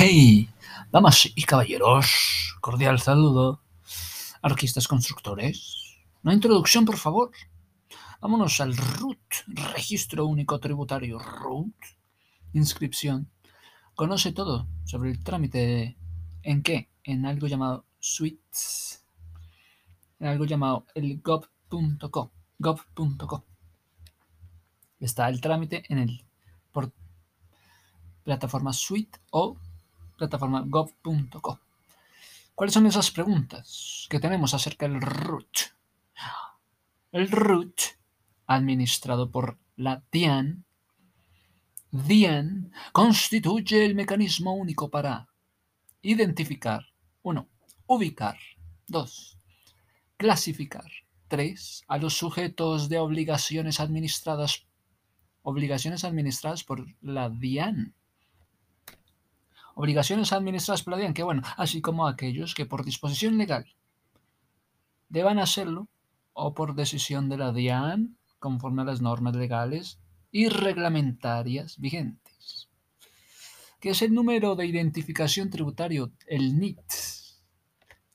Hey, damas y caballeros, cordial saludo. Arquistas constructores. Una introducción, por favor. Vámonos al RUT, Registro Único Tributario RUT. Inscripción. Conoce todo sobre el trámite. ¿En qué? En algo llamado Suites. En algo llamado el gov.co. gov.co. Está el trámite en el por plataforma Suite o plataforma gov.co. ¿Cuáles son esas preguntas que tenemos acerca del RUT? El RUT, administrado por la DIAN, constituye el mecanismo único para identificar, 1. Ubicar, 2. Clasificar, 3. A los sujetos de obligaciones administradas, obligaciones administradas por la DIAN obligaciones administradas por la DIAN, que bueno, así como aquellos que por disposición legal deban hacerlo o por decisión de la DIAN, conforme a las normas legales y reglamentarias vigentes, que es el número de identificación tributario, el NIT.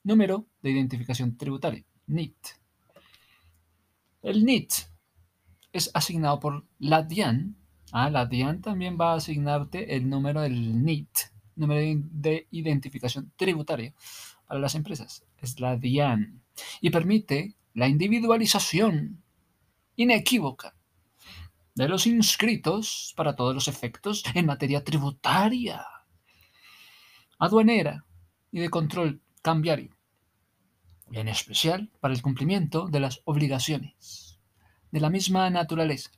Número de identificación tributaria, NIT. El NIT es asignado por la DIAN. Ah, la DIAN también va a asignarte el número del NIT número de identificación tributaria para las empresas. Es la DIAN. Y permite la individualización inequívoca de los inscritos para todos los efectos en materia tributaria, aduanera y de control cambiario, en especial para el cumplimiento de las obligaciones de la misma naturaleza.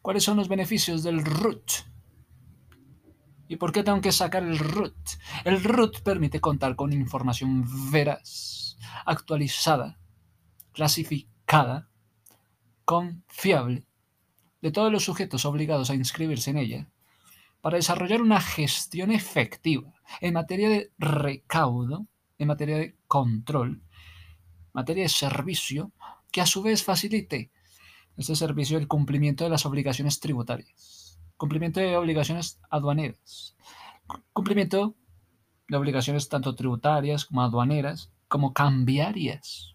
¿Cuáles son los beneficios del RUT? ¿Y por qué tengo que sacar el root? El root permite contar con información veraz, actualizada, clasificada, confiable, de todos los sujetos obligados a inscribirse en ella, para desarrollar una gestión efectiva en materia de recaudo, en materia de control, materia de servicio, que a su vez facilite ese servicio el cumplimiento de las obligaciones tributarias Cumplimiento de obligaciones aduaneras. Cumplimiento de obligaciones tanto tributarias como aduaneras, como cambiarias.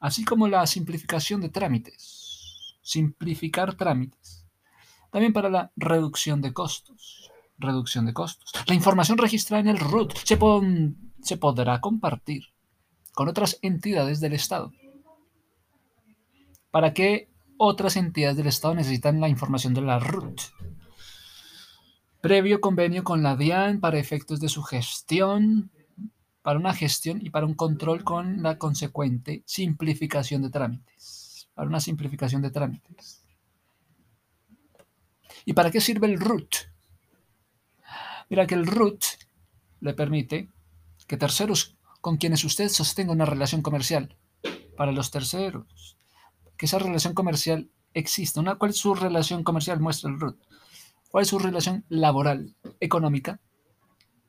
Así como la simplificación de trámites. Simplificar trámites. También para la reducción de costos. Reducción de costos. La información registrada en el RUT se, se podrá compartir con otras entidades del Estado. ¿Para qué otras entidades del Estado necesitan la información de la RUT. Previo convenio con la DIAN para efectos de su gestión, para una gestión y para un control con la consecuente simplificación de trámites. Para una simplificación de trámites. ¿Y para qué sirve el RUT? Mira que el RUT le permite que terceros con quienes usted sostenga una relación comercial, para los terceros, que esa relación comercial exista. Una, ¿Cuál es su relación comercial? Muestra el RUT. ¿Cuál es su relación laboral, económica?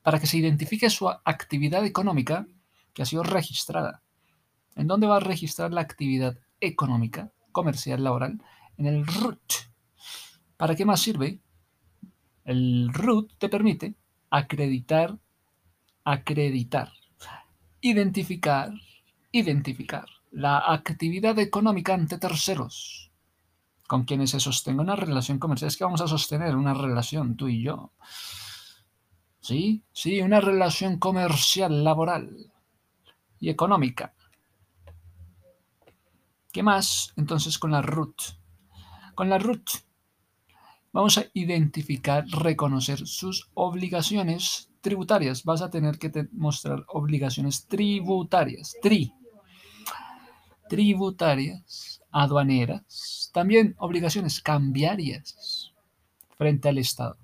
Para que se identifique su actividad económica que ha sido registrada. ¿En dónde va a registrar la actividad económica, comercial, laboral? En el RUT. ¿Para qué más sirve? El RUT te permite acreditar, acreditar, identificar, identificar la actividad económica ante terceros, con quienes se sostenga una relación comercial. Es que vamos a sostener una relación, tú y yo. ¿Sí? Sí, una relación comercial, laboral y económica. ¿Qué más entonces con la RUT? Con la RUT vamos a identificar, reconocer sus obligaciones tributarias. Vas a tener que mostrar obligaciones tributarias. Tri, tributarias, aduaneras, también obligaciones cambiarias frente al Estado.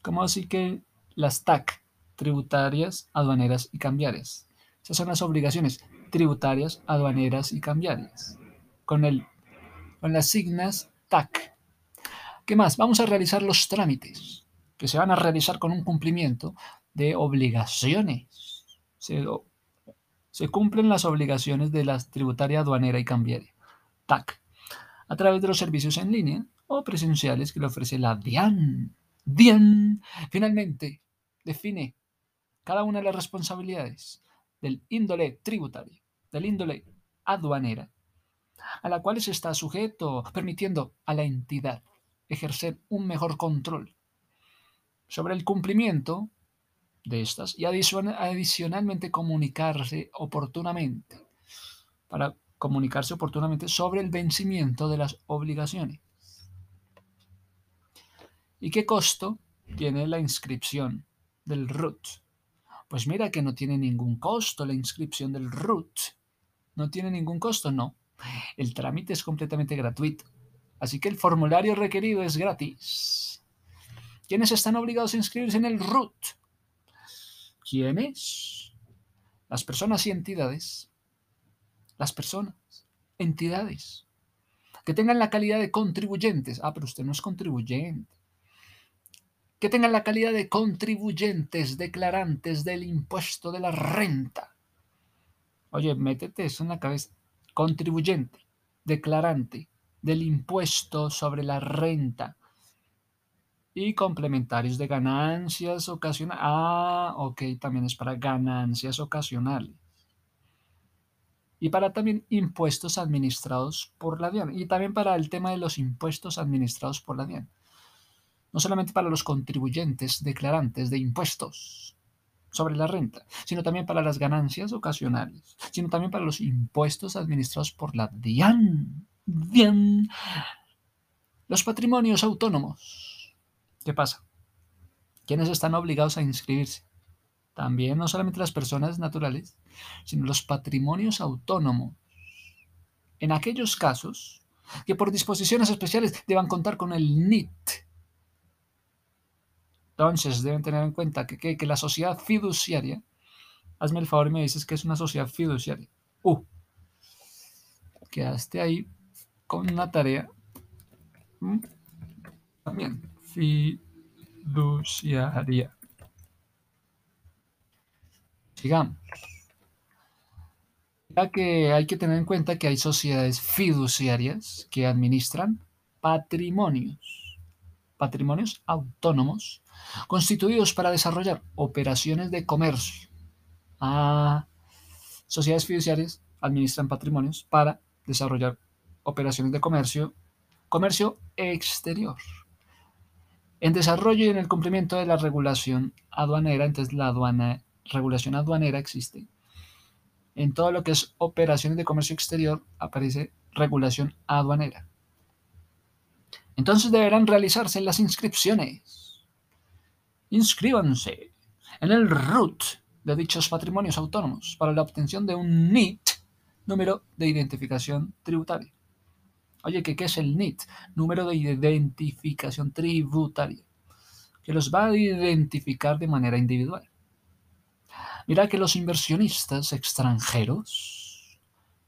Como así que las TAC, tributarias, aduaneras y cambiarias. Esas son las obligaciones tributarias, aduaneras y cambiarias. Con, el, con las signas TAC. ¿Qué más? Vamos a realizar los trámites que se van a realizar con un cumplimiento de obligaciones. Se se cumplen las obligaciones de la tributaria aduanera y cambiaria, TAC, a través de los servicios en línea o presenciales que le ofrece la DIAN. Bien, finalmente, define cada una de las responsabilidades del índole tributario, del índole aduanera, a la cual se está sujeto, permitiendo a la entidad ejercer un mejor control sobre el cumplimiento de estas y adicionalmente comunicarse oportunamente para comunicarse oportunamente sobre el vencimiento de las obligaciones. ¿Y qué costo tiene la inscripción del RUT? Pues mira que no tiene ningún costo la inscripción del RUT. No tiene ningún costo, no. El trámite es completamente gratuito. Así que el formulario requerido es gratis. ¿Quiénes están obligados a inscribirse en el RUT? ¿Quiénes? Las personas y entidades. Las personas, entidades. Que tengan la calidad de contribuyentes. Ah, pero usted no es contribuyente. Que tengan la calidad de contribuyentes declarantes del impuesto de la renta. Oye, métete eso en la cabeza. Contribuyente, declarante del impuesto sobre la renta y complementarios de ganancias ocasionales. Ah, ok, también es para ganancias ocasionales. Y para también impuestos administrados por la DIAN. Y también para el tema de los impuestos administrados por la DIAN. No solamente para los contribuyentes declarantes de impuestos sobre la renta, sino también para las ganancias ocasionales, sino también para los impuestos administrados por la DIAN. DIAN. Los patrimonios autónomos ¿Qué pasa? ¿Quiénes están obligados a inscribirse? También no solamente las personas naturales, sino los patrimonios autónomos. En aquellos casos que por disposiciones especiales deban contar con el NIT. Entonces deben tener en cuenta que, la sociedad fiduciaria, hazme el favor y me dices que es una sociedad fiduciaria. Uh, quedaste ahí con una tarea. ¿Mm? También fiduciaria. Sigamos. Ya que hay que tener en cuenta que hay sociedades fiduciarias que administran patrimonios, patrimonios autónomos, constituidos para desarrollar operaciones de comercio. Ah, sociedades fiduciarias administran patrimonios para desarrollar operaciones de comercio, comercio exterior. En desarrollo y en el cumplimiento de la regulación aduanera, entonces la regulación aduanera existe. En todo lo que es operaciones de comercio exterior aparece regulación aduanera. Entonces deberán realizarse las inscripciones. Inscríbanse en el RUT de dichos patrimonios autónomos para la obtención de un NIT, número de identificación tributaria. Oye, ¿qué, es el NIT? Número de identificación tributaria, que los va a identificar de manera individual. Mira que los inversionistas extranjeros,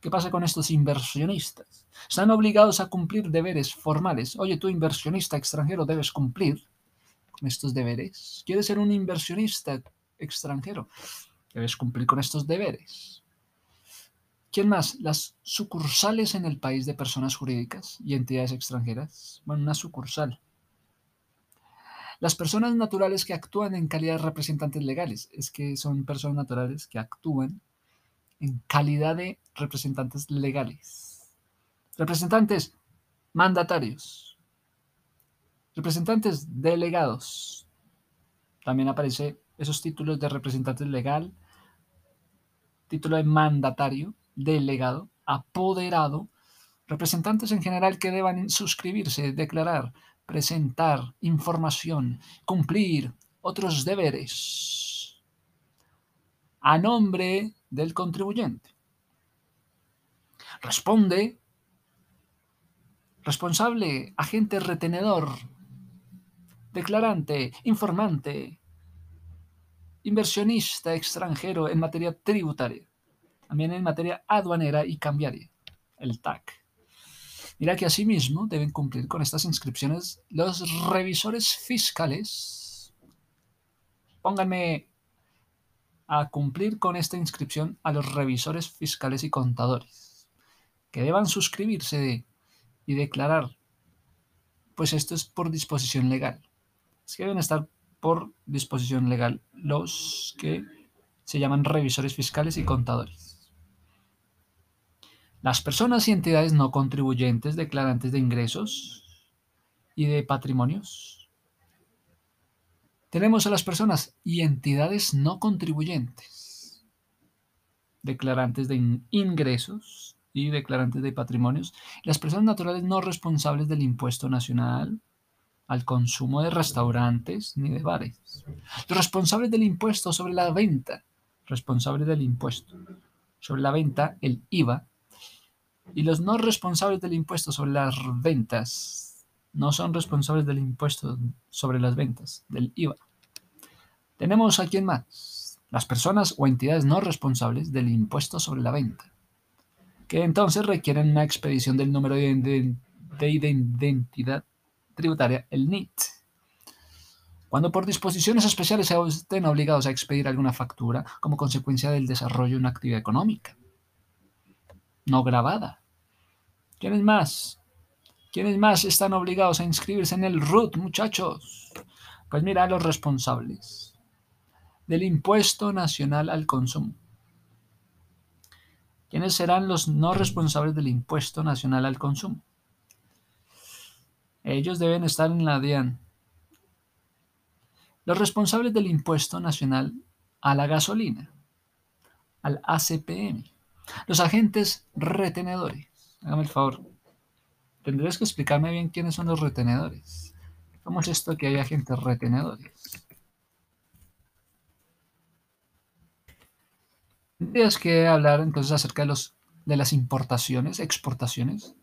¿qué pasa con estos inversionistas? Están obligados a cumplir deberes formales. Oye, tú inversionista extranjero debes cumplir con estos deberes. ¿Quieres ser un inversionista extranjero? Debes cumplir con estos deberes. ¿Quién más? Las sucursales en el país de personas jurídicas y entidades extranjeras. Bueno, una sucursal. Las personas naturales que actúan en calidad de representantes legales. Es que son personas naturales que actúan en calidad de representantes legales. Representantes mandatarios. Representantes delegados. También aparece esos títulos de representante legal, título de mandatario delegado, apoderado, representantes en general que deban suscribirse, declarar, presentar información, cumplir otros deberes a nombre del contribuyente. Responde responsable, agente retenedor, declarante, informante, inversionista extranjero en materia tributaria también en materia aduanera y cambiaria, el TAC. Mira que asimismo deben cumplir con estas inscripciones los revisores fiscales. Pónganme a cumplir con esta inscripción a los revisores fiscales y contadores, que deban suscribirse y declarar, pues esto es por disposición legal. Es que deben estar por disposición legal los que se llaman revisores fiscales y contadores. Las personas y entidades no contribuyentes declarantes de ingresos y de patrimonios. Tenemos a las personas y entidades no contribuyentes, declarantes de ingresos y declarantes de patrimonios, las personas naturales no responsables del impuesto nacional al consumo de restaurantes ni de bares. Los responsables del impuesto sobre la venta, responsables del impuesto sobre la venta, el IVA, y los no responsables del impuesto sobre las ventas no son responsables del impuesto sobre las ventas, del IVA. Tenemos a quién más, las personas o entidades no responsables del impuesto sobre la venta que entonces requieren una expedición del número de, identidad tributaria, el NIT. Cuando por disposiciones especiales se estén obligados a expedir alguna factura como consecuencia del desarrollo de una actividad económica. No grabada. ¿Quiénes más? ¿Quiénes más están obligados a inscribirse en el RUT, muchachos? Pues mira, los responsables del impuesto nacional al consumo. ¿Quiénes serán los no responsables del impuesto nacional al consumo? Ellos deben estar en la DIAN. Los responsables del impuesto nacional a la gasolina, al ACPM. Los agentes retenedores. Hágame el favor. Tendrías que explicarme bien quiénes son los retenedores. ¿Cómo es esto que hay agentes retenedores? Tendrías que hablar entonces acerca de, los, de las importaciones, exportaciones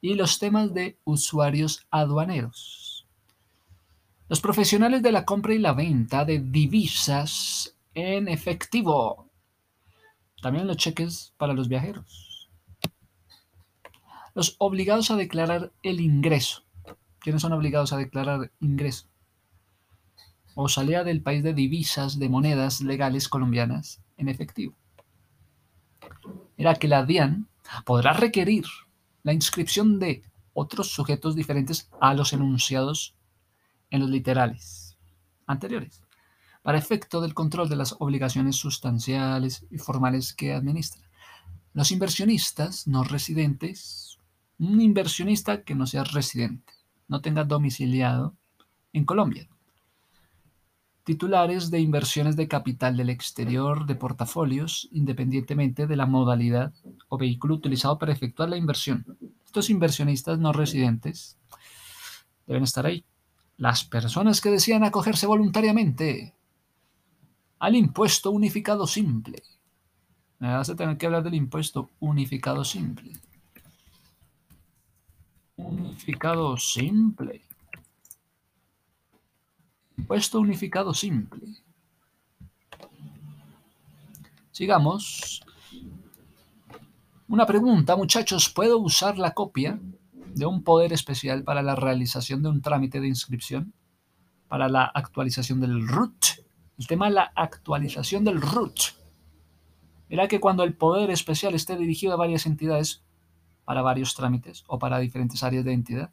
y los temas de usuarios aduaneros. Los profesionales de la compra y la venta de divisas en efectivo. También los cheques para los viajeros. Los obligados a declarar el ingreso. ¿Quiénes son obligados a declarar ingreso? O salida del país de divisas de monedas legales colombianas en efectivo. Era que la DIAN podrá requerir la inscripción de otros sujetos diferentes a los enunciados en los literales anteriores, para efecto del control de las obligaciones sustanciales y formales que administra. Los inversionistas no residentes, un inversionista que no sea residente, no tenga domiciliado en Colombia, titulares de inversiones de capital del exterior de portafolios, independientemente de la modalidad o vehículo utilizado para efectuar la inversión. Estos inversionistas no residentes deben estar ahí. Las personas que desean acogerse voluntariamente al impuesto unificado simple. Me vas tener que hablar del impuesto unificado simple. Unificado simple. Impuesto unificado simple. Sigamos. Una pregunta, muchachos. ¿Puedo usar la copia de un poder especial para la realización de un trámite de inscripción? Para la actualización del RUT. El tema es la actualización del RUT. Verá que cuando el poder especial esté dirigido a varias entidades para varios trámites o para diferentes áreas de entidad,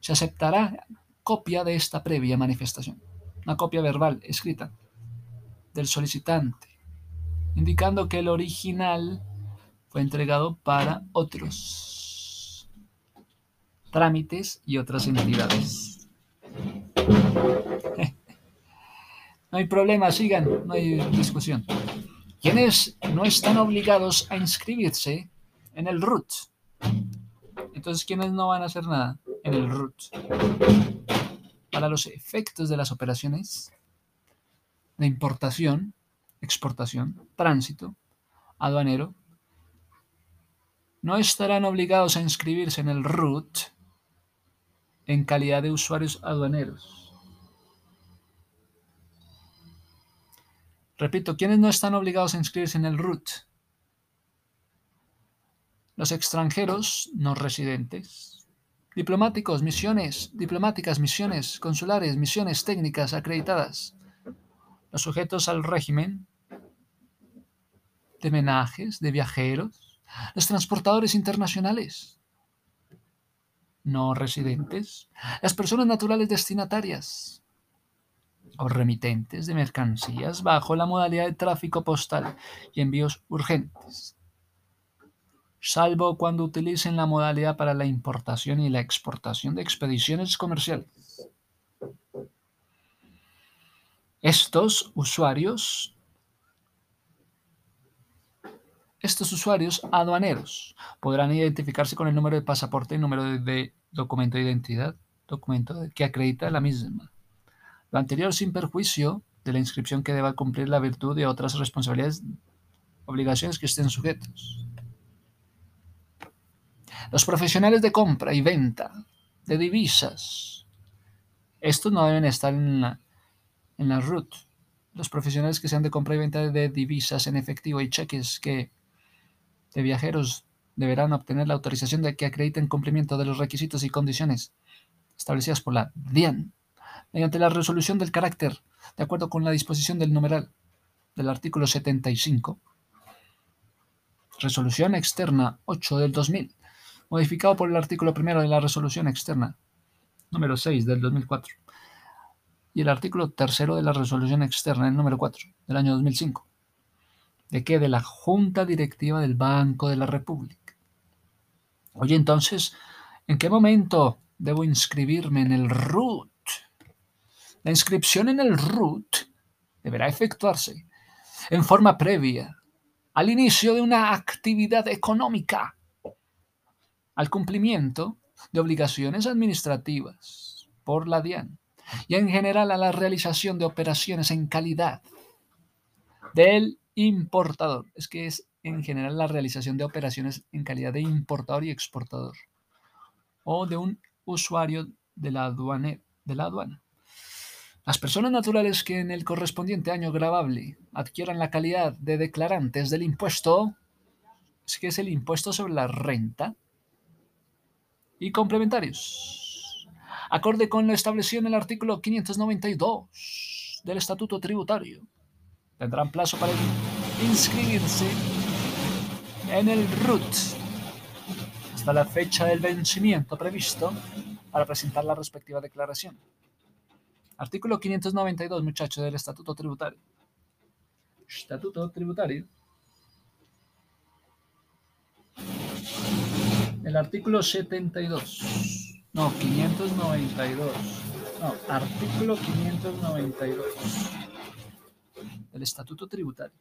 se aceptará copia de esta previa manifestación, una copia verbal escrita del solicitante, indicando que el original fue entregado para otros trámites y otras entidades. No hay problema, sigan, no hay discusión. Quienes no están obligados a inscribirse en el RUT. Entonces, ¿quiénes no van a hacer nada en el RUT? para los efectos de las operaciones de importación, exportación, tránsito, aduanero, no estarán obligados a inscribirse en el RUT en calidad de usuarios aduaneros. Repito, ¿quiénes no están obligados a inscribirse en el RUT? Los extranjeros no residentes, diplomáticos, misiones diplomáticas, misiones consulares, misiones técnicas acreditadas, los sujetos al régimen de menajes, de viajeros, los transportadores internacionales, no residentes, las personas naturales destinatarias o remitentes de mercancías bajo la modalidad de tráfico postal y envíos urgentes, salvo cuando utilicen la modalidad para la importación y la exportación de expediciones comerciales. Estos usuarios estos usuarios aduaneros podrán identificarse con el número de pasaporte y número de, documento de identidad, documento que acredita la misma. Lo anterior sin perjuicio de la inscripción que deba cumplir la virtud de otras responsabilidades, obligaciones que estén sujetos. Los profesionales de compra y venta de divisas, estos no deben estar en la, en la RUT. Los profesionales que sean de compra y venta de divisas en efectivo y cheques que de viajeros deberán obtener la autorización de que acrediten cumplimiento de los requisitos y condiciones establecidas por la DIAN mediante la resolución del carácter, de acuerdo con la disposición del numeral del artículo 75, resolución externa 8 del 2000, modificado por el artículo primero de la resolución externa número 6 del 2004 y el artículo tercero de la resolución externa, el número 4 del año 2005 ¿De qué? De la Junta Directiva del Banco de la República. Oye, entonces, ¿en qué momento debo inscribirme en el RUT? La inscripción en el RUT deberá efectuarse en forma previa al inicio de una actividad económica, al cumplimiento de obligaciones administrativas por la DIAN y en general a la realización de operaciones en calidad del importador. Es que es en general la realización de operaciones en calidad de importador y exportador. O de un usuario de la, aduana, de la aduana. Las personas naturales que en el correspondiente año grabable adquieran la calidad de declarantes del impuesto, es que es el impuesto sobre la renta, y complementarios, acorde con lo establecido en el artículo 592 del Estatuto Tributario tendrán plazo para inscribirse en el RUT hasta la fecha del vencimiento previsto para presentar la respectiva declaración. Artículo 592, muchachos, del Estatuto Tributario. Estatuto Tributario. El artículo 72. No, 592. No, artículo 592 del Estatuto Tributario.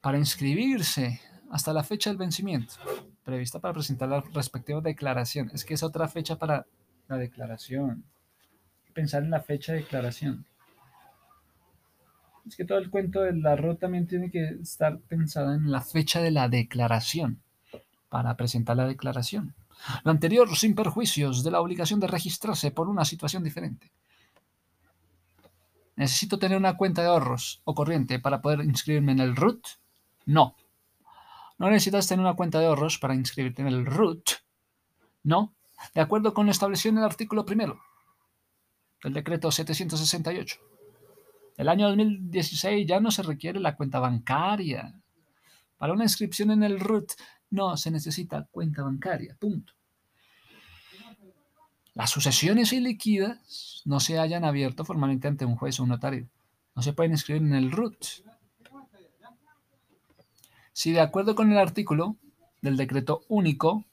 Para inscribirse hasta la fecha del vencimiento, prevista para presentar la respectiva declaración. Es que es otra fecha para la declaración. Pensar en la fecha de declaración. Es que todo el cuento de la ROT también tiene que estar pensado en la fecha de la declaración para presentar la declaración. Lo anterior sin perjuicios de la obligación de registrarse por una situación diferente. ¿Necesito tener una cuenta de ahorros o corriente para poder inscribirme en el RUT? No. ¿No necesitas tener una cuenta de ahorros para inscribirte en el RUT? No. De acuerdo con lo establecido en el artículo primero del decreto 768. El año 2016 ya no se requiere la cuenta bancaria. Para una inscripción en el RUT no se necesita cuenta bancaria. Punto. Las sucesiones ilíquidas no se hayan abierto formalmente ante un juez o un notario. No se pueden inscribir en el RUT. Si de acuerdo con el artículo del decreto único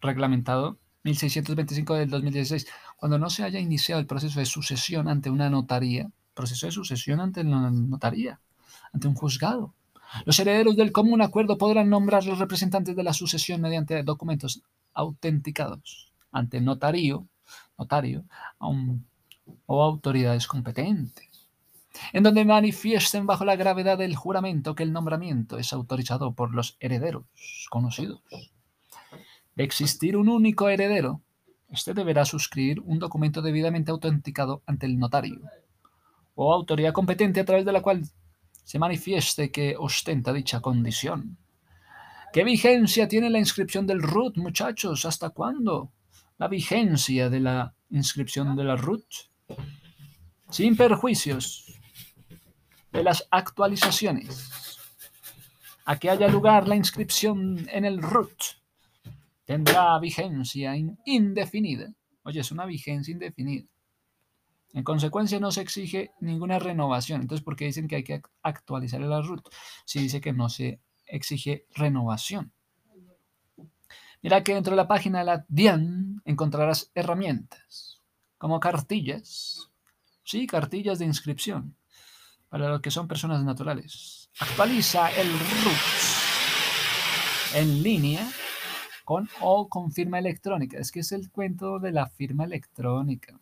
reglamentado 1625 del 2016, cuando no se haya iniciado el proceso de sucesión ante una notaría, proceso de sucesión ante la notaría, ante un juzgado, los herederos del común acuerdo podrán nombrar los representantes de la sucesión mediante documentos autenticados ante notario, notario o autoridades competentes, en donde manifiesten bajo la gravedad del juramento que el nombramiento es autorizado por los herederos conocidos. De existir un único heredero, éste deberá suscribir un documento debidamente autenticado ante el notario o autoridad competente a través de la cual se manifieste que ostenta dicha condición. ¿Qué vigencia tiene la inscripción del RUT, muchachos? ¿Hasta cuándo? la vigencia de la inscripción de la RUT, sin perjuicios de las actualizaciones, a que haya lugar la inscripción en el RUT, tendrá vigencia indefinida. Oye, es una vigencia indefinida. En consecuencia, no se exige ninguna renovación. Entonces, ¿por qué dicen que hay que actualizar el root? Si dice que no se exige renovación. Mira que dentro de la página de la DIAN encontrarás herramientas como cartillas. Sí, cartillas de inscripción para los que son personas naturales. Actualiza el root en línea con o con firma electrónica. Es que es el cuento de la firma electrónica.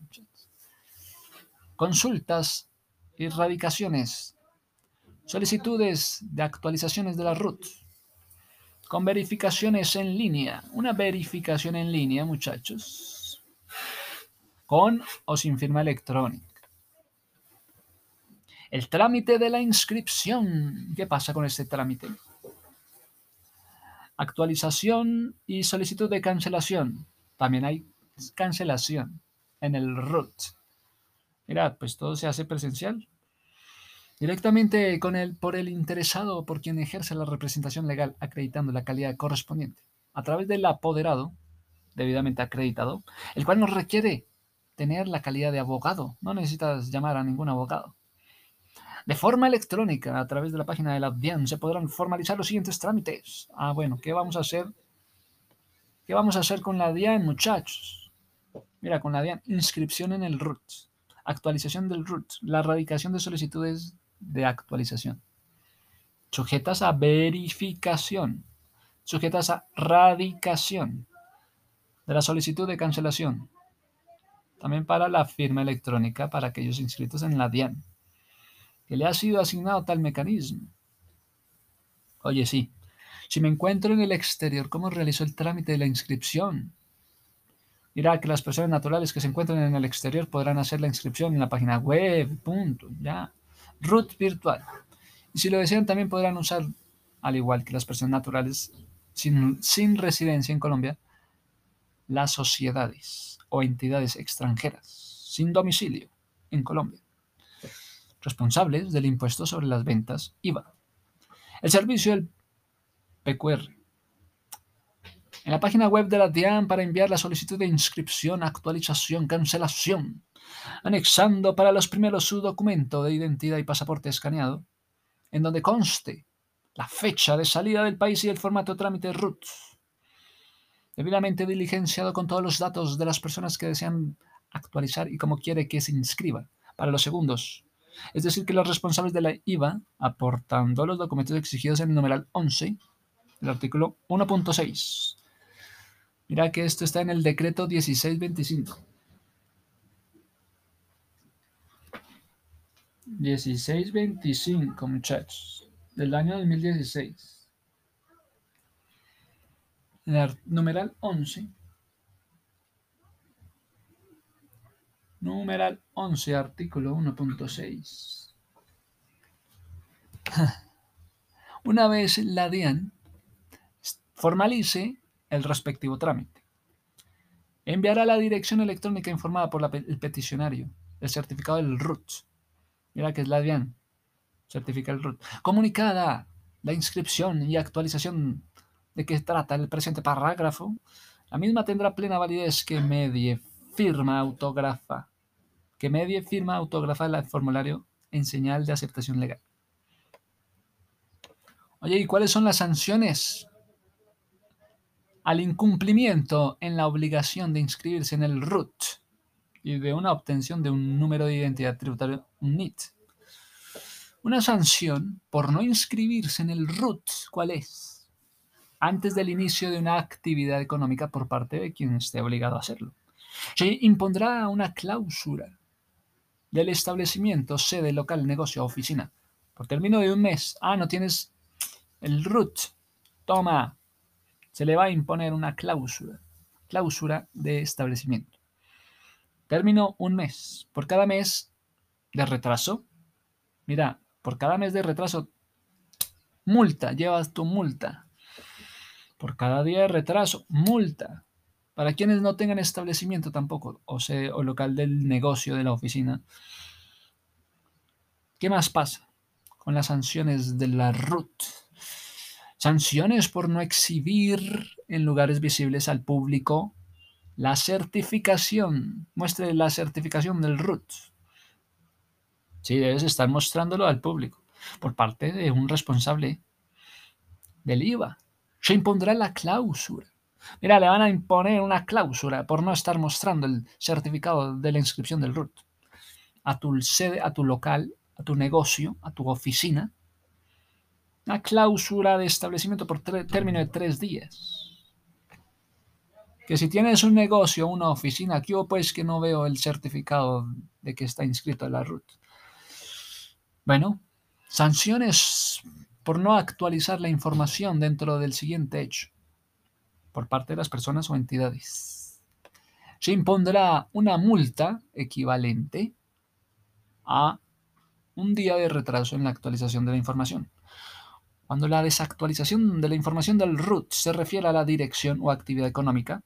Consultas y radicaciones. Solicitudes de actualizaciones de la root. Con verificaciones en línea. Una verificación en línea, muchachos. Con o sin firma electrónica. El trámite de la inscripción. ¿Qué pasa con este trámite? Actualización y solicitud de cancelación. También hay cancelación en el root. Mira, pues todo se hace presencial. Directamente con el, por el interesado o por quien ejerce la representación legal acreditando la calidad correspondiente. A través del apoderado, debidamente acreditado, el cual nos requiere tener la calidad de abogado. No necesitas llamar a ningún abogado. De forma electrónica, a través de la página de la DIAN, se podrán formalizar los siguientes trámites. Ah, bueno, ¿qué vamos a hacer? ¿Qué vamos a hacer con la DIAN, muchachos? Mira, con la DIAN, inscripción en el RUT, actualización del RUT, la erradicación de solicitudes de actualización. Sujetas a verificación, sujetas a radicación de la solicitud de cancelación. También para la firma electrónica para aquellos inscritos en la DIAN que le ha sido asignado tal mecanismo. Oye, sí, si me encuentro en el exterior, ¿cómo realizo el trámite de la inscripción? Dirá que las personas naturales que se encuentran en el exterior podrán hacer la inscripción en la página web, punto, ya. Root virtual. Y si lo desean, también podrán usar, al igual que las personas naturales sin, sin residencia en Colombia, las sociedades o entidades extranjeras sin domicilio en Colombia responsables del impuesto sobre las ventas IVA. El servicio del PQR. En la página web de la DIAN para enviar la solicitud de inscripción, actualización, cancelación, anexando para los primeros su documento de identidad y pasaporte escaneado, en donde conste la fecha de salida del país y el formato de trámite RUT, debidamente diligenciado con todos los datos de las personas que desean actualizar y cómo quiere que se inscriba. Para los segundos, es decir, que los responsables de la IVA, aportando los documentos exigidos en el numeral 11 del artículo 1.6. Mira que esto está en el decreto 1625. 1625, muchachos, del año 2016. El numeral 11 Numeral 11, artículo 1.6. Una vez la DIAN formalice el respectivo trámite, enviará la dirección electrónica informada por el peticionario el certificado del RUT. Mira que es la DIAN, certifica el RUT. Comunicada la inscripción y actualización de que trata el presente parágrafo, la misma tendrá plena validez que medie firma autógrafa que medie firma autógrafa el formulario en señal de aceptación legal. Oye, ¿y cuáles son las sanciones al incumplimiento en la obligación de inscribirse en el RUT y de una obtención de un número de identidad tributario, un NIT? Una sanción por no inscribirse en el RUT, ¿cuál es? Antes del inicio de una actividad económica por parte de quien esté obligado a hacerlo. Se impondrá una cláusula del establecimiento, sede, local, negocio, oficina. Por término de un mes, ah, no tienes el root, toma, se le va a imponer una cláusula, cláusula de establecimiento. Término un mes. Por cada mes de retraso, mira, por cada mes de retraso, multa, llevas tu multa. Por cada día de retraso, multa. Para quienes no tengan establecimiento tampoco, o, sea, o local del negocio de la oficina. ¿Qué más pasa con las sanciones de la RUT? Sanciones por no exhibir en lugares visibles al público la certificación. Muestre la certificación del RUT. Sí, debes estar mostrándolo al público por parte de un responsable del IVA. Se impondrá la cláusula. Mira, le van a imponer una cláusula por no estar mostrando el certificado de la inscripción del RUT a tu sede, a tu local, a tu negocio, a tu oficina. Una cláusula de establecimiento por término de tres días. Que si tienes un negocio, una oficina, aquí o pues que no veo el certificado de que está inscrito en la RUT. Bueno, sanciones por no actualizar la información dentro del siguiente hecho por parte de las personas o entidades. Se impondrá una multa equivalente a un día de retraso en la actualización de la información. Cuando la desactualización de la información del RUT se refiere a la dirección o actividad económica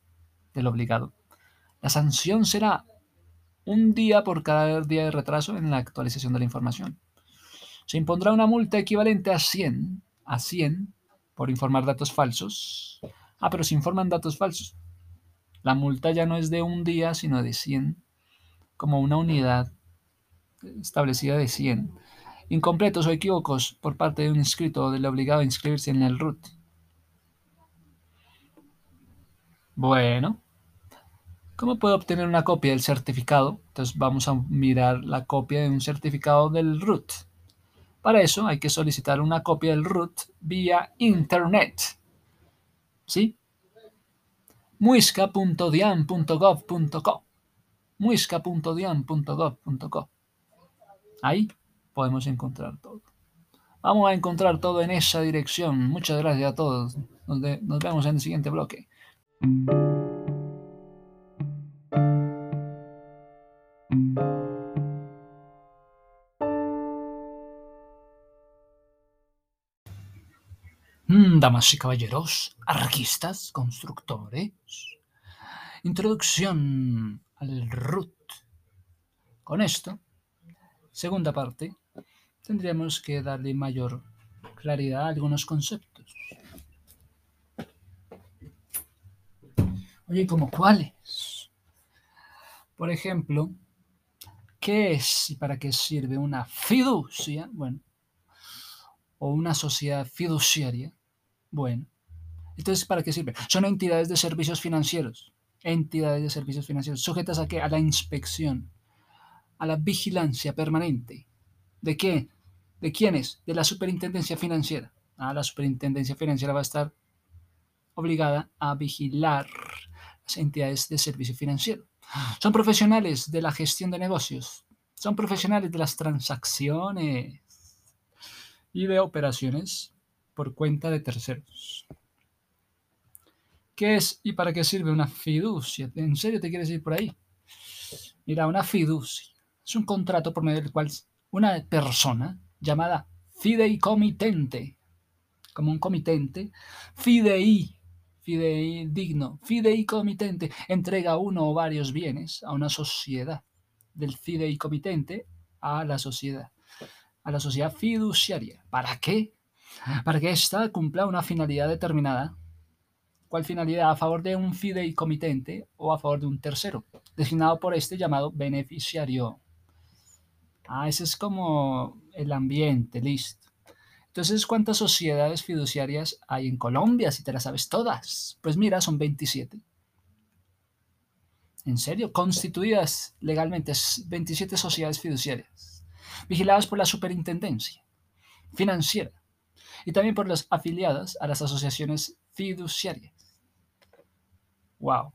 del obligado, la sanción será un día por cada día de retraso en la actualización de la información. Se impondrá una multa equivalente a 100, a 100 por informar datos falsos. Ah, pero se informan datos falsos. La multa ya no es de un día, sino de 100, como una unidad establecida de 100. Incompletos o equívocos por parte de un inscrito o del obligado a inscribirse en el RUT. Bueno, ¿cómo puedo obtener una copia del certificado? Entonces vamos a mirar la copia de un certificado del RUT. Para eso hay que solicitar una copia del RUT vía Internet. ¿Sí? muisca.dian.gov.co muisca.dian.gov.co Ahí podemos encontrar todo. Vamos a encontrar todo en esa dirección. Muchas gracias a todos. Nos, nos vemos en el siguiente bloque. Damas y caballeros, arquistas, constructores. Introducción al RUT. Con esto segunda parte, tendríamos que darle mayor claridad a algunos conceptos. Oye, ¿como cuáles? Por ejemplo, ¿qué es y para qué sirve una fiducia? Bueno, o una sociedad fiduciaria. Bueno, entonces, ¿para qué sirve? Son entidades de servicios financieros. Entidades de servicios financieros sujetas a qué? A la inspección a la vigilancia permanente. ¿De qué? ¿De quiénes? De la superintendencia financiera. Ah, la superintendencia financiera va a estar obligada a vigilar las entidades de servicio financiero. Son profesionales de la gestión de negocios. Son profesionales de las transacciones y de operaciones por cuenta de terceros. ¿Qué es y para qué sirve una fiducia? ¿En serio te quieres ir por ahí? Mira, una fiducia es un contrato por medio del cual una persona llamada fideicomitente, como un comitente, fidei, fidei digno, fideicomitente, entrega uno o varios bienes a una sociedad, del fideicomitente a la sociedad, a la sociedad fiduciaria. ¿Para qué? Para que ésta cumpla una finalidad determinada. ¿Cuál finalidad? A favor de un fideicomitente o a favor de un tercero, designado por este llamado beneficiario. Ah, ese es como el ambiente, listo. Entonces, ¿cuántas sociedades fiduciarias hay en Colombia? Si te las sabes todas. Pues mira, son 27. ¿En serio? Constituidas legalmente 27 sociedades fiduciarias, vigiladas por la superintendencia financiera y también por las afiliadas a las asociaciones fiduciarias. ¡Wow!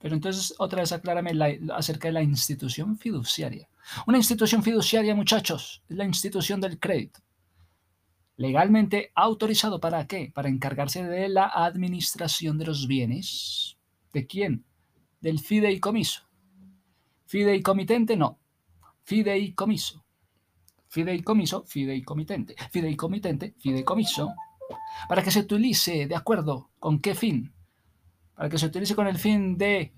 Pero entonces, otra vez aclárame acerca de la institución fiduciaria. Una institución fiduciaria, muchachos, es la institución del crédito. Legalmente autorizado para qué? Para encargarse de la administración de los bienes. ¿De quién? Del fideicomiso. Fideicomitente no. Fideicomiso. Fideicomiso, fideicomitente. Fideicomitente, fideicomiso. Para que se utilice de acuerdo con qué fin. Para que se utilice con el fin de...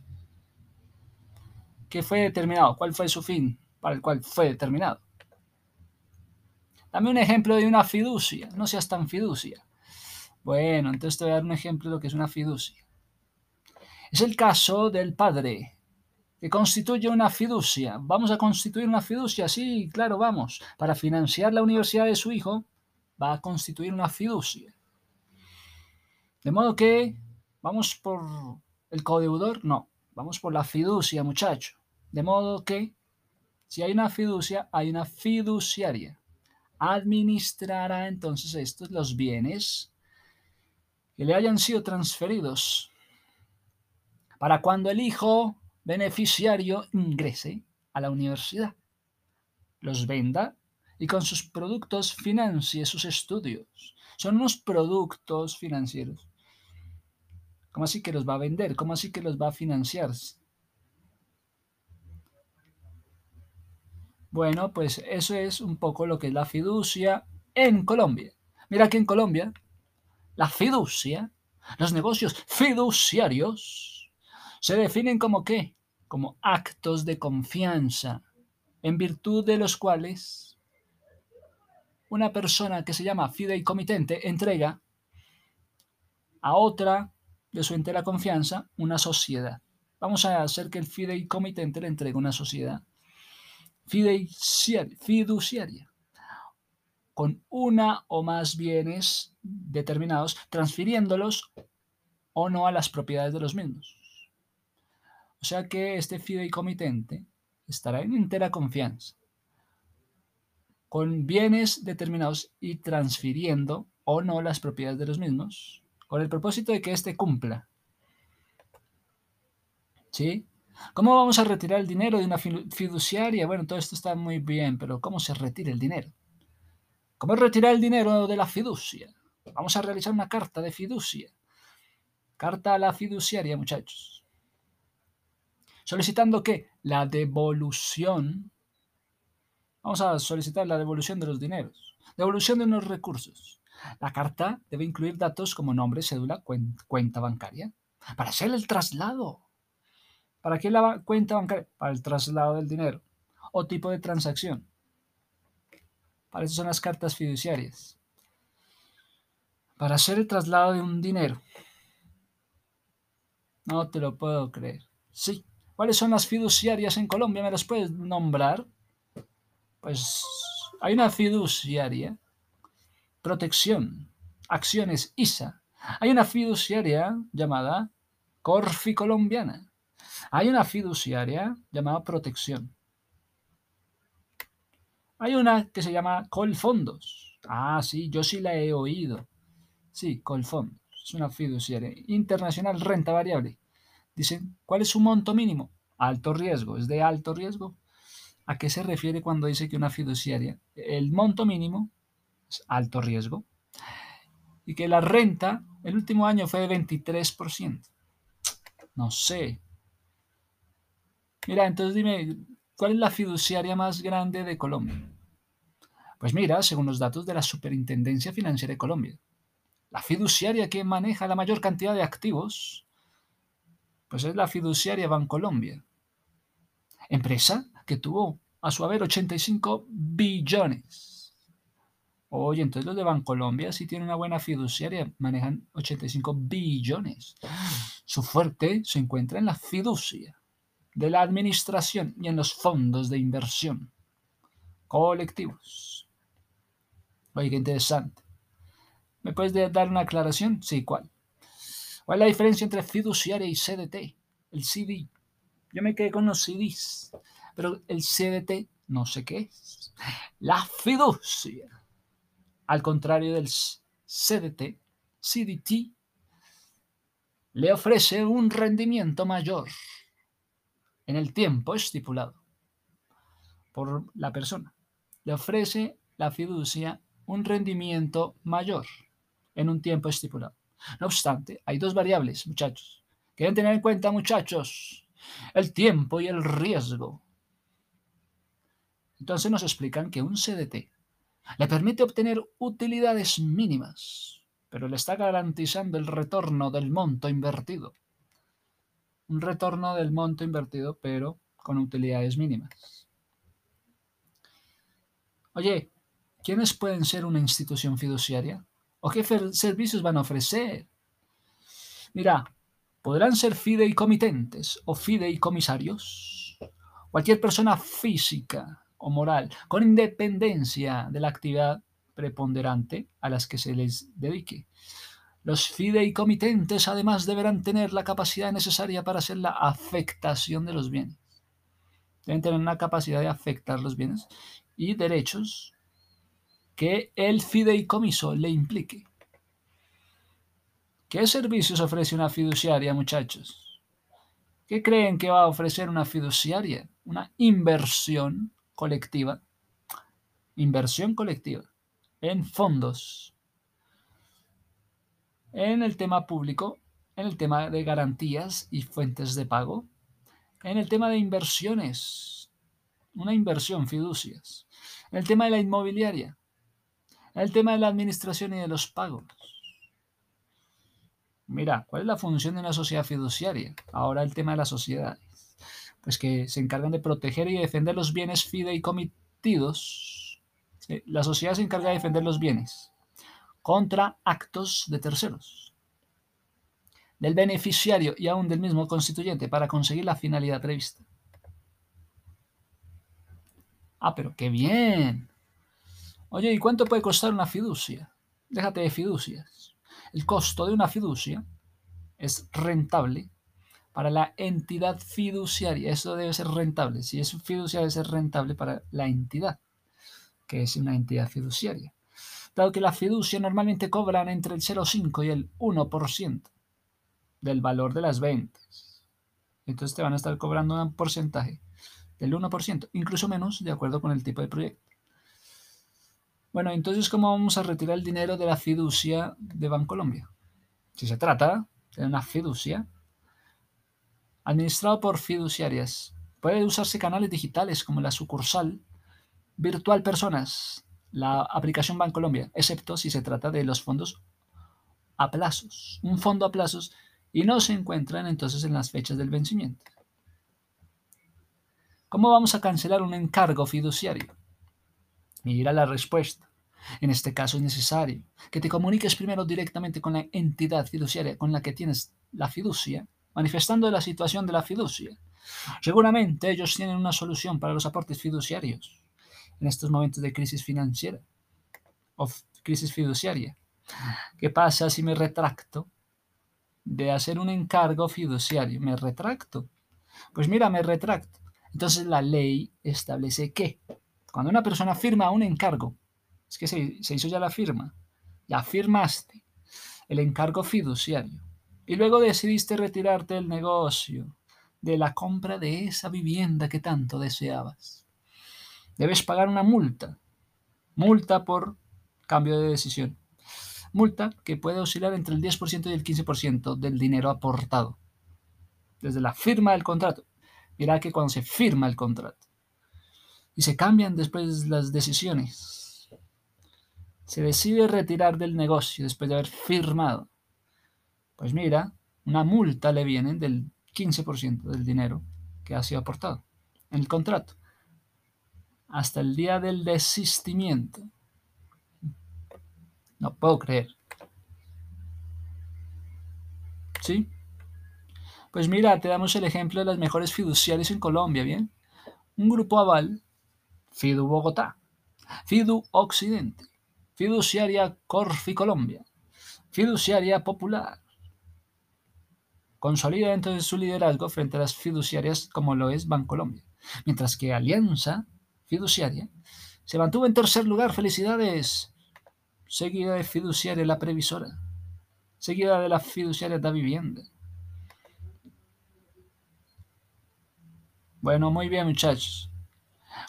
¿Qué fue determinado? ¿Cuál fue su fin? para el cual fue determinado. Dame un ejemplo de una fiducia, no seas tan fiducia. Bueno, entonces te voy a dar un ejemplo de lo que es una fiducia. Es el caso del padre que constituye una fiducia. Vamos a constituir una fiducia, sí, claro, vamos. Para financiar la universidad de su hijo, va a constituir una fiducia. De modo que, ¿vamos por el codeudor? No, vamos por la fiducia, muchacho. De modo que, si hay una fiducia, hay una fiduciaria. Administrará entonces estos los bienes que le hayan sido transferidos para cuando el hijo beneficiario ingrese a la universidad, los venda y con sus productos financie sus estudios. Son unos productos financieros. ¿Cómo así que los va a vender? ¿Cómo así que los va a financiar? Bueno, pues eso es un poco lo que es la fiducia en Colombia. Mira que en Colombia, la fiducia, los negocios fiduciarios, se definen como qué? Como actos de confianza, en virtud de los cuales una persona que se llama fideicomitente entrega a otra de su entera confianza una sociedad. Vamos a hacer que el fideicomitente le entregue una sociedad fiduciaria con una o más bienes determinados, transfiriéndolos o no a las propiedades de los mismos. O sea que este fideicomitente estará en entera confianza con bienes determinados y transfiriendo o no las propiedades de los mismos, con el propósito de que éste cumpla. ¿Sí? ¿Cómo vamos a retirar el dinero de una fiduciaria? Bueno, todo esto está muy bien, pero ¿cómo se retira el dinero? ¿Cómo retirar el dinero de la fiducia? Vamos a realizar una carta de fiducia. Carta a la fiduciaria, muchachos. Solicitando que la devolución Vamos a solicitar la devolución de los dineros, devolución de unos recursos. La carta debe incluir datos como nombre, cédula, cuenta bancaria, para hacer el traslado. ¿Para qué la cuenta bancaria? Para el traslado del dinero o tipo de transacción. Para eso son las cartas fiduciarias. Para hacer el traslado de un dinero. No te lo puedo creer. Sí. ¿Cuáles son las fiduciarias en Colombia? ¿Me las puedes nombrar? Pues hay una fiduciaria, protección, acciones ISA. Hay una fiduciaria llamada Corfi Colombiana. Hay una fiduciaria llamada Protección. Hay una que se llama Colfondos. Ah, sí, yo sí la he oído. Sí, Colfondos. Es una fiduciaria internacional renta variable. Dicen, ¿cuál es su monto mínimo? Alto riesgo. ¿Es de alto riesgo? ¿A qué se refiere cuando dice que una fiduciaria, el monto mínimo es alto riesgo y que la renta el último año fue de 23%? No sé. Mira, entonces dime, ¿cuál es la fiduciaria más grande de Colombia? Pues mira, según los datos de la Superintendencia Financiera de Colombia, la fiduciaria que maneja la mayor cantidad de activos, pues es la fiduciaria Bancolombia. Empresa que tuvo a su haber 85 billones. Oye, entonces los de Bancolombia sí tienen una buena fiduciaria, manejan 85 billones. Su fuerte se encuentra en la fiducia de la administración y en los fondos de inversión colectivos. Oye, qué interesante. ¿Me puedes dar una aclaración? Sí, ¿cuál? ¿Cuál es la diferencia entre fiduciaria y CDT? El CD. Yo me quedé con los CDs. Pero el CDT no sé qué es. La fiducia. Al contrario del CDT, CDT le ofrece un rendimiento mayor en el tiempo estipulado por la persona. Le ofrece la fiducia un rendimiento mayor en un tiempo estipulado. No obstante, hay dos variables, muchachos, que deben tener en cuenta, muchachos, el tiempo y el riesgo. Entonces nos explican que un CDT le permite obtener utilidades mínimas, pero le está garantizando el retorno del monto invertido. Un retorno del monto invertido, pero con utilidades mínimas. Oye, ¿quiénes pueden ser una institución fiduciaria? ¿O qué servicios van a ofrecer? Mira, podrán ser fideicomitentes o fideicomisarios. Cualquier persona física o moral, con independencia de la actividad preponderante a las que se les dedique. Los fideicomitentes además deberán tener la capacidad necesaria para hacer la afectación de los bienes. Deben tener una capacidad de afectar los bienes y derechos que el fideicomiso le implique. ¿Qué servicios ofrece una fiduciaria, muchachos? ¿Qué creen que va a ofrecer una fiduciaria? Una inversión colectiva. Inversión colectiva en fondos. En el tema público, en el tema de garantías y fuentes de pago, en el tema de inversiones, una inversión, fiducias, en el tema de la inmobiliaria, el tema de la administración y de los pagos. Mira, ¿cuál es la función de una sociedad fiduciaria? Ahora el tema de las sociedades. Pues que se encargan de proteger y defender los bienes fideicomitidos. La sociedad se encarga de defender los bienes contra actos de terceros, del beneficiario y aún del mismo constituyente para conseguir la finalidad prevista. Ah, pero qué bien. Oye, ¿y cuánto puede costar una fiducia? Déjate de fiducias. El costo de una fiducia es rentable para la entidad fiduciaria. Eso debe ser rentable. Si es fiducia, debe ser rentable para la entidad, que es una entidad fiduciaria dado que la fiducia normalmente cobran entre el 0,5 y el 1% del valor de las ventas. Entonces te van a estar cobrando un porcentaje del 1%, incluso menos de acuerdo con el tipo de proyecto. Bueno, entonces, ¿cómo vamos a retirar el dinero de la fiducia de Bancolombia? Si se trata de una fiducia administrado por fiduciarias, puede usarse canales digitales como la sucursal virtual personas la aplicación Bancolombia, excepto si se trata de los fondos a plazos, un fondo a plazos y no se encuentran entonces en las fechas del vencimiento. ¿Cómo vamos a cancelar un encargo fiduciario? Mira la respuesta. En este caso es necesario que te comuniques primero directamente con la entidad fiduciaria con la que tienes la fiducia, manifestando la situación de la fiducia. Seguramente ellos tienen una solución para los aportes fiduciarios en estos momentos de crisis financiera o crisis fiduciaria. ¿Qué pasa si me retracto de hacer un encargo fiduciario? Me retracto. Pues mira, me retracto. Entonces la ley establece que cuando una persona firma un encargo, es que se, hizo ya la firma, ya firmaste el encargo fiduciario y luego decidiste retirarte del negocio, de la compra de esa vivienda que tanto deseabas debes pagar una multa. Multa por cambio de decisión. Multa que puede oscilar entre el 10% y el 15% del dinero aportado. Desde la firma del contrato. Mira que cuando se firma el contrato y se cambian después las decisiones, se decide retirar del negocio después de haber firmado. Pues mira, una multa le viene del 15% del dinero que ha sido aportado en el contrato hasta el día del desistimiento. No puedo creer. ¿Sí? Pues mira, te damos el ejemplo de las mejores fiduciarias en Colombia, ¿bien? Un grupo aval, Fidu Bogotá, Fidu Occidente, Fiduciaria Corfi Colombia, Fiduciaria Popular. Consolida entonces su liderazgo frente a las fiduciarias como lo es Bancolombia, mientras que Alianza fiduciaria, se mantuvo en tercer lugar, felicidades, seguida de fiduciaria la previsora, seguida de la fiduciaria da vivienda. Bueno, muy bien muchachos.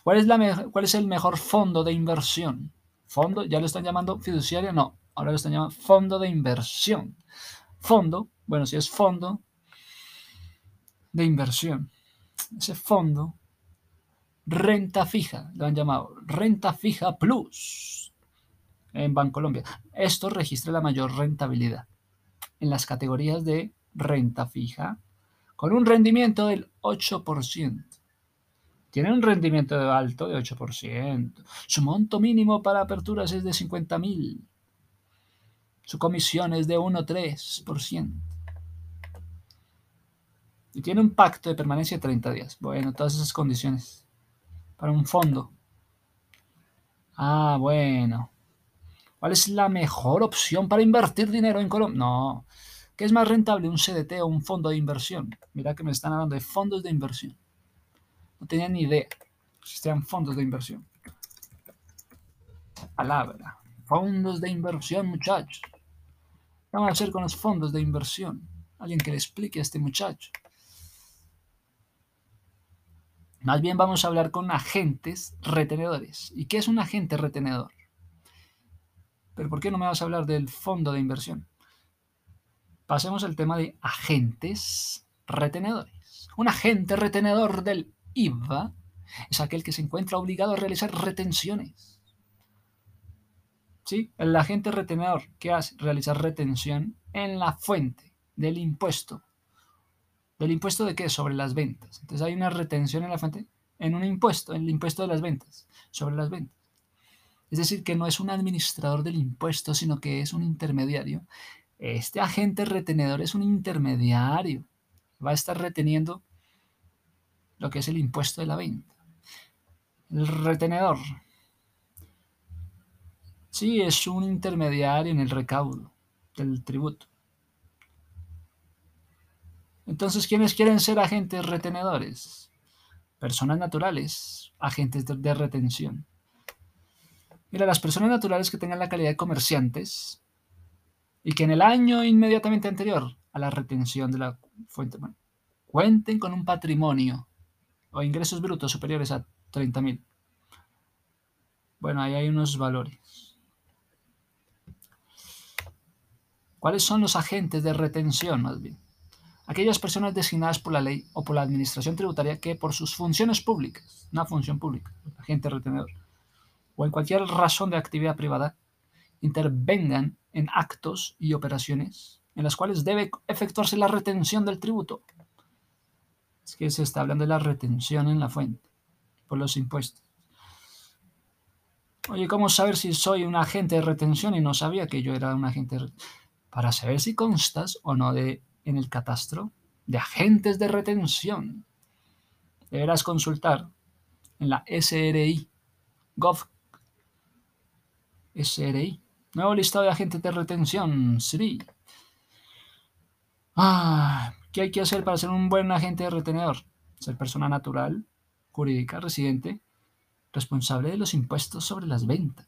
¿Cuál es, la ¿Cuál es el mejor fondo de inversión? ¿Fondo? ¿Ya lo están llamando fiduciaria? No, ahora lo están llamando fondo de inversión. Fondo, bueno, si es fondo de inversión. Ese fondo renta fija, lo han llamado renta fija plus en Bancolombia. Esto registra la mayor rentabilidad en las categorías de renta fija con un rendimiento del 8%. Tiene un rendimiento alto de 8%. Su monto mínimo para aperturas es de 50 mil. Su comisión es de 1,3%. Y tiene un pacto de permanencia de 30 días. Bueno, todas esas condiciones. Para un fondo. Ah, bueno. ¿Cuál es la mejor opción para invertir dinero en Colombia? No. ¿Qué es más rentable, un CDT o un fondo de inversión? Mira que me están hablando de fondos de inversión. No tenía ni idea. Existían fondos de inversión. Palabra. Fondos de inversión, muchachos. ¿Qué vamos a hacer con los fondos de inversión? Alguien que le explique a este muchacho. Más bien vamos a hablar con agentes retenedores. ¿Y qué es un agente retenedor? Pero ¿por qué no me vas a hablar del fondo de inversión? Pasemos al tema de agentes retenedores. Un agente retenedor del IVA es aquel que se encuentra obligado a realizar retenciones. ¿Sí? El agente retenedor que hace realizar retención en la fuente del impuesto ¿Del impuesto de qué? Sobre las ventas. Entonces hay una retención en la fuente, en un impuesto, en el impuesto de las ventas, sobre las ventas. Es decir, que no es un administrador del impuesto, sino que es un intermediario. Este agente retenedor es un intermediario. Va a estar reteniendo lo que es el impuesto de la venta. El retenedor. Sí, es un intermediario en el recaudo del tributo. Entonces, ¿quiénes quieren ser agentes retenedores? Personas naturales, agentes de, retención. Mira, las personas naturales que tengan la calidad de comerciantes y que en el año inmediatamente anterior a la retención de la fuente cuenten con un patrimonio o ingresos brutos superiores a 30.000. Bueno, ahí hay unos valores. ¿Cuáles son los agentes de retención más bien? aquellas personas designadas por la ley o por la administración tributaria que por sus funciones públicas, una función pública, agente retenedor, o en cualquier razón de actividad privada, intervengan en actos y operaciones en las cuales debe efectuarse la retención del tributo. Es que se está hablando de la retención en la fuente por los impuestos. Oye, ¿cómo saber si soy un agente de retención y no sabía que yo era un agente de Para saber si constas o no de en el catastro de agentes de retención. Deberás consultar en la SRI, Gov, SRI, nuevo listado de agentes de retención, SRI. Ah, ¿qué hay que hacer para ser un buen agente de retenedor? Ser persona natural, jurídica, residente, responsable de los impuestos sobre las ventas.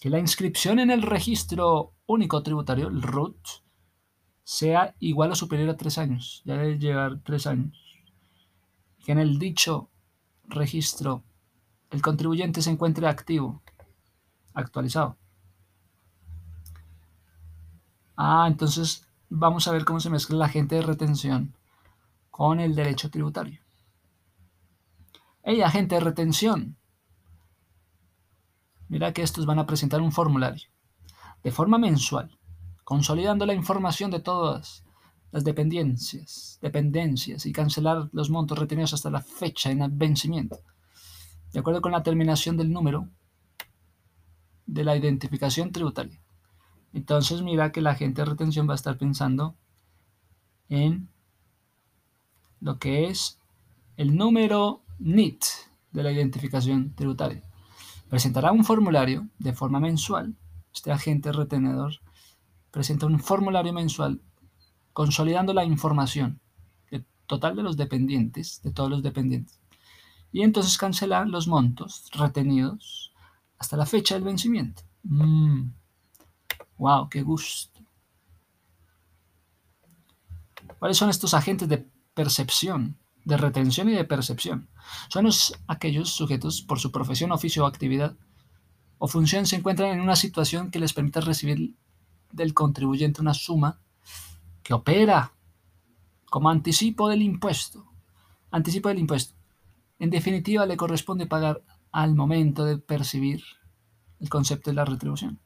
Que la inscripción en el registro único tributario, el RUT, sea igual o superior a tres años. Ya debe llevar tres años. Que en el dicho registro el contribuyente se encuentre activo, actualizado. Ah, entonces vamos a ver cómo se mezcla la agente de retención con el derecho tributario. Hey, agente de retención. Mira que estos van a presentar un formulario de forma mensual consolidando la información de todas las dependencias, dependencias y cancelar los montos retenidos hasta la fecha en vencimiento, de acuerdo con la terminación del número de la identificación tributaria. Entonces mira que la agente de retención va a estar pensando en lo que es el número NIT de la identificación tributaria. Presentará un formulario de forma mensual, este agente retenedor presenta un formulario mensual consolidando la información total de los dependientes, de todos los dependientes. Y entonces cancelar los montos retenidos hasta la fecha del vencimiento. ¡Wow! ¡Qué gusto! ¿Cuáles son estos agentes de percepción, de retención y de percepción? Son aquellos sujetos por su profesión, oficio o actividad o función se encuentran en una situación que les permita recibir del contribuyente una suma que opera como anticipo del impuesto. Anticipo del impuesto. En definitiva, le corresponde pagar al momento de percibir el concepto de la retribución.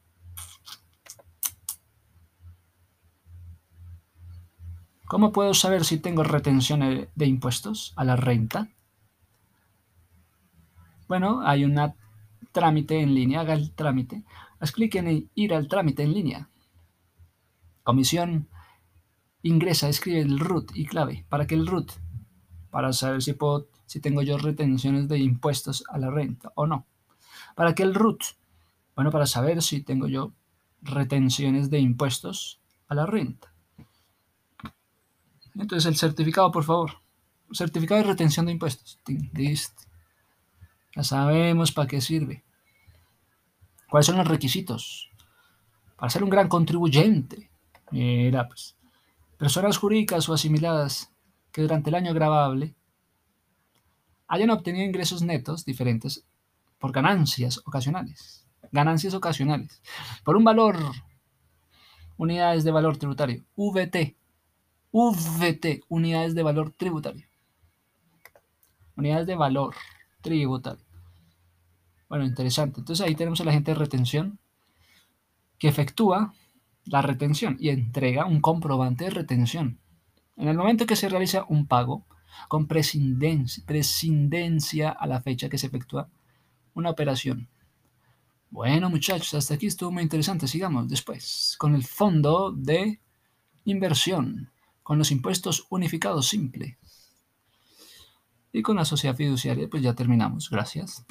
¿Cómo puedo saber si tengo retención de impuestos a la renta? Bueno, hay un trámite en línea, haga el trámite. Haz clic en ir al trámite en línea Comisión ingresa, escribe el root y clave. ¿Para qué el root? Para saber si, puedo, si tengo yo retenciones de impuestos a la renta o no. ¿Para qué el root? Bueno, para saber si tengo yo retenciones de impuestos a la renta. Entonces el certificado, por favor. Certificado de retención de impuestos. Listo. Ya sabemos para qué sirve. ¿Cuáles son los requisitos? Para ser un gran contribuyente. Mira, pues. Personas jurídicas o asimiladas que durante el año grabable hayan obtenido ingresos netos diferentes por ganancias ocasionales. Ganancias ocasionales. Por un valor, unidades de valor tributario, VT. VT, unidades de valor tributario. Unidades de valor tributario. Bueno, interesante. Entonces ahí tenemos a la gente de retención que efectúa la retención y entrega un comprobante de retención. En el momento que se realiza un pago con prescindencia, a la fecha que se efectúa una operación. Bueno muchachos, hasta aquí estuvo muy interesante. Sigamos después con el fondo de inversión, con los impuestos unificados simple. Y con la sociedad fiduciaria, pues ya terminamos. Gracias.